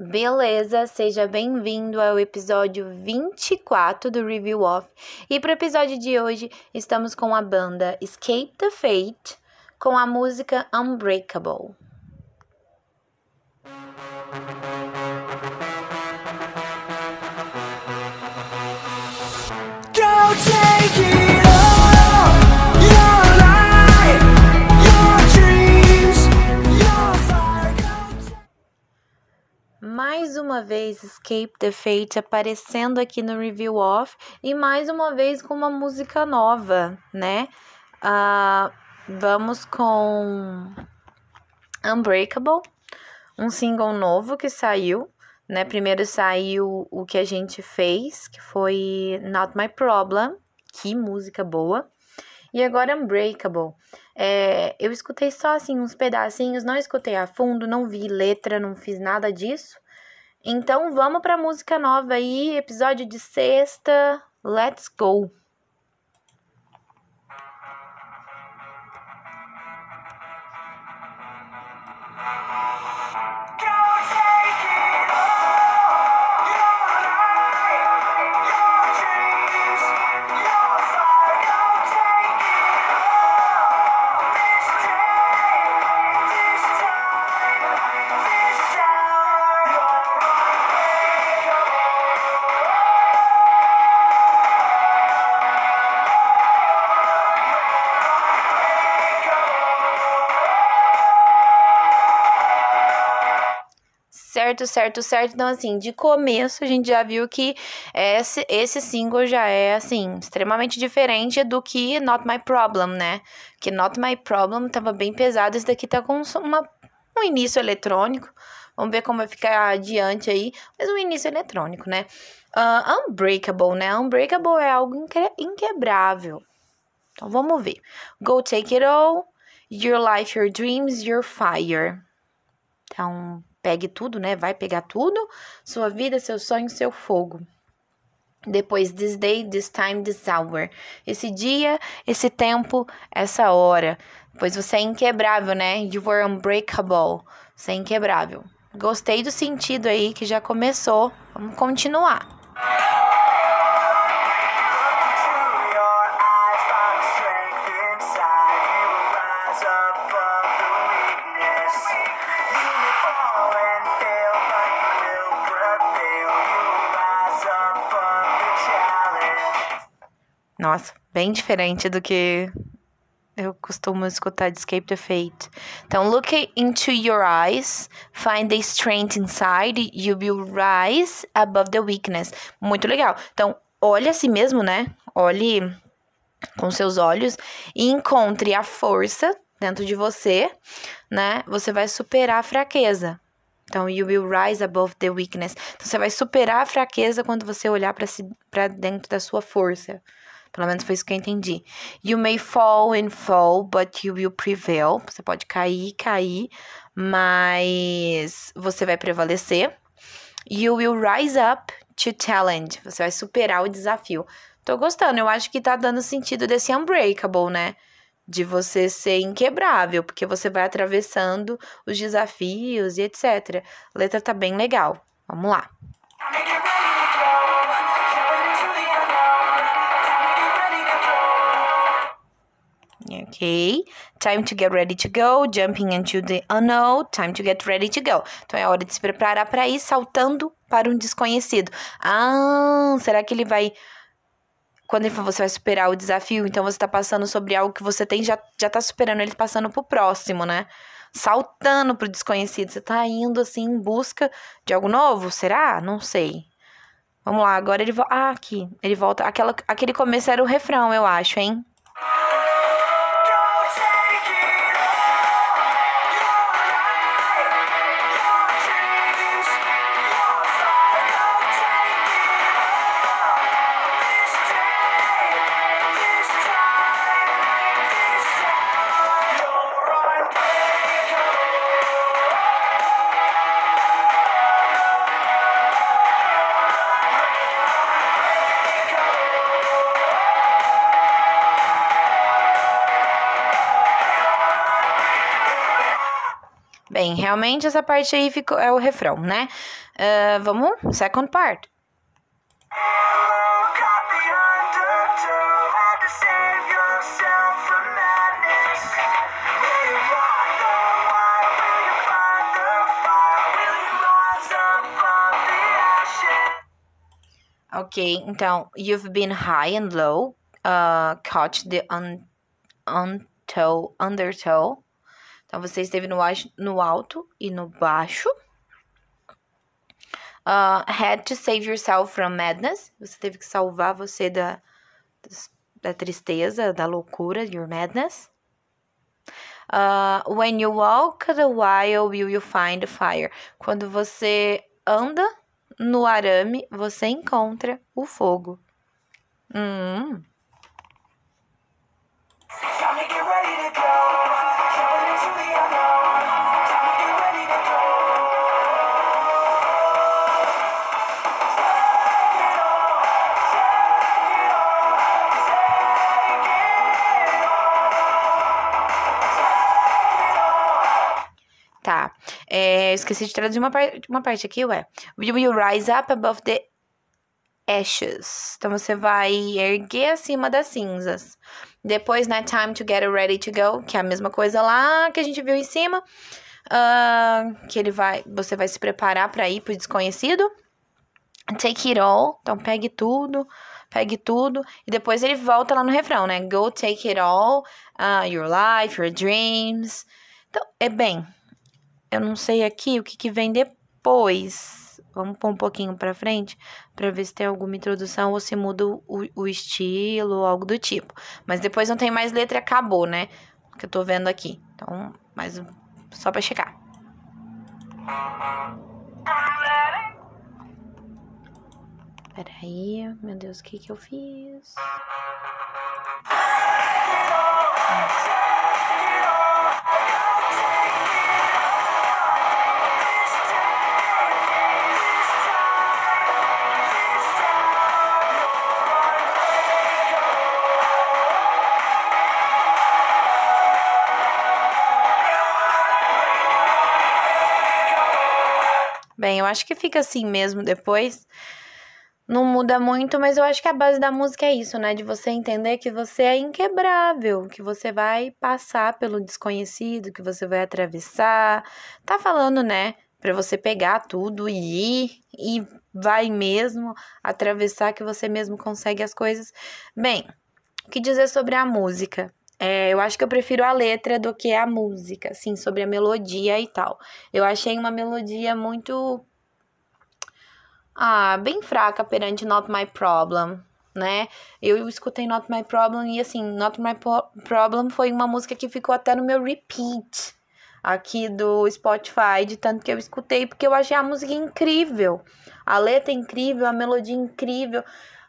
Beleza, seja bem-vindo ao episódio 24 do Review Off. E para o episódio de hoje, estamos com a banda Escape the Fate com a música Unbreakable. Go take it! Vez Escape the Fate aparecendo aqui no Review Off e mais uma vez com uma música nova, né? Uh, vamos com Unbreakable, um single novo que saiu, né? Primeiro saiu o que a gente fez, que foi Not My Problem, que música boa. E agora Unbreakable. É, eu escutei só assim uns pedacinhos, não escutei a fundo, não vi letra, não fiz nada disso. Então vamos para música nova aí, episódio de sexta. Let's go. Certo, certo, certo. Então, assim, de começo a gente já viu que esse, esse single já é, assim, extremamente diferente do que Not My Problem, né? Que Not My Problem tava bem pesado, esse daqui tá com uma, um início eletrônico. Vamos ver como vai ficar adiante aí, mas um início eletrônico, né? Uh, unbreakable, né? Unbreakable é algo inque inquebrável. Então vamos ver. Go take it all. Your life, your dreams, your fire. Então, pegue tudo, né? Vai pegar tudo, sua vida, seu sonho, seu fogo. Depois, this day, this time, this hour. Esse dia, esse tempo, essa hora. Pois você é inquebrável, né? You were unbreakable. Você é inquebrável. Gostei do sentido aí que já começou. Vamos continuar. Nossa, bem diferente do que eu costumo escutar de Escape the Fate. Então, look into your eyes, find the strength inside, you will rise above the weakness. Muito legal. Então, olhe a si mesmo, né? Olhe com seus olhos e encontre a força dentro de você, né? Você vai superar a fraqueza. Então, you will rise above the weakness. Então, você vai superar a fraqueza quando você olhar para si, dentro da sua força. Pelo menos foi isso que eu entendi. You may fall and fall, but you will prevail. Você pode cair, cair, mas você vai prevalecer. You will rise up to challenge. Você vai superar o desafio. Tô gostando, eu acho que tá dando sentido desse unbreakable, né? De você ser inquebrável, porque você vai atravessando os desafios e etc. A letra tá bem legal. Vamos lá. Ok. Time to get ready to go. Jumping into the unknown. Time to get ready to go. Então é hora de se preparar para ir saltando para um desconhecido. Ah, será que ele vai. Quando você vai superar o desafio, então você tá passando sobre algo que você tem, já, já tá superando ele passando pro próximo, né? Saltando pro desconhecido. Você tá indo assim em busca de algo novo? Será? Não sei. Vamos lá, agora ele volta. Ah, aqui. Ele volta. Aquela, aquele começo era o refrão, eu acho, hein? Bem, realmente essa parte aí ficou, é o refrão, né? Uh, vamos, second part. Ok, então, you've been high and low, uh, caught the un, untoe, undertow. Então, você esteve no, no alto e no baixo. Uh, had to save yourself from madness. Você teve que salvar você da, da tristeza, da loucura, your madness. Uh, when you walk the while, will you find fire? Quando você anda no arame você encontra o fogo. Hum. É, esqueci de traduzir uma, par uma parte aqui, ué. Will you rise up above the ashes? Então você vai erguer acima das cinzas. Depois, né, time to get ready to go, que é a mesma coisa lá que a gente viu em cima. Uh, que ele vai, você vai se preparar para ir pro desconhecido. Take it all, então pegue tudo, pegue tudo. E depois ele volta lá no refrão, né? Go take it all, uh, your life, your dreams. Então, é bem, eu não sei aqui o que, que vem depois. Vamos pôr um pouquinho para frente para ver se tem alguma introdução ou se muda o, o estilo ou algo do tipo. Mas depois não tem mais letra, acabou, né? Que eu tô vendo aqui. Então, mais só para checar. Peraí, meu Deus, o que que eu fiz? Bem, eu acho que fica assim mesmo depois. Não muda muito, mas eu acho que a base da música é isso, né? De você entender que você é inquebrável, que você vai passar pelo desconhecido, que você vai atravessar. Tá falando, né? Pra você pegar tudo e ir, e vai mesmo atravessar, que você mesmo consegue as coisas. Bem, o que dizer sobre a música? É, eu acho que eu prefiro a letra do que a música, assim, sobre a melodia e tal. Eu achei uma melodia muito. Ah, bem fraca perante Not My Problem, né? Eu escutei Not My Problem e, assim, Not My Problem foi uma música que ficou até no meu repeat aqui do Spotify, de tanto que eu escutei, porque eu achei a música incrível. A letra incrível, a melodia incrível.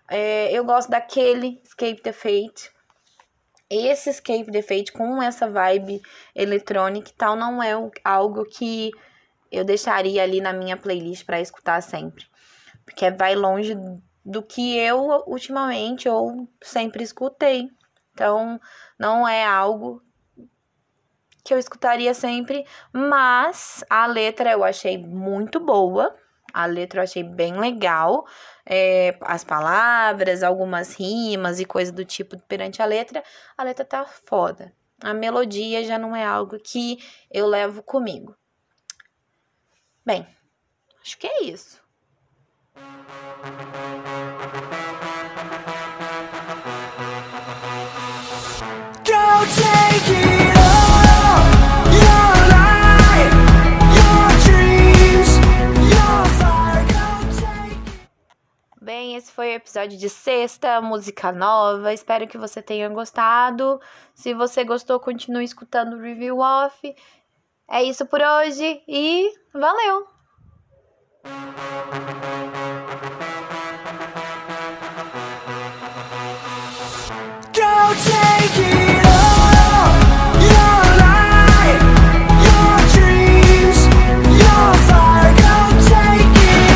É, eu gosto daquele Escape the Fate esse escape fate com essa vibe eletrônica e tal não é algo que eu deixaria ali na minha playlist para escutar sempre. Porque vai longe do que eu ultimamente ou sempre escutei. Então, não é algo que eu escutaria sempre, mas a letra eu achei muito boa. A letra eu achei bem legal. É, as palavras, algumas rimas e coisa do tipo perante a letra, a letra tá foda. A melodia já não é algo que eu levo comigo. Bem, acho que é isso. Go take it. Episódio de sexta, música nova. Espero que você tenha gostado. Se você gostou, continue escutando o review off. É isso por hoje e valeu!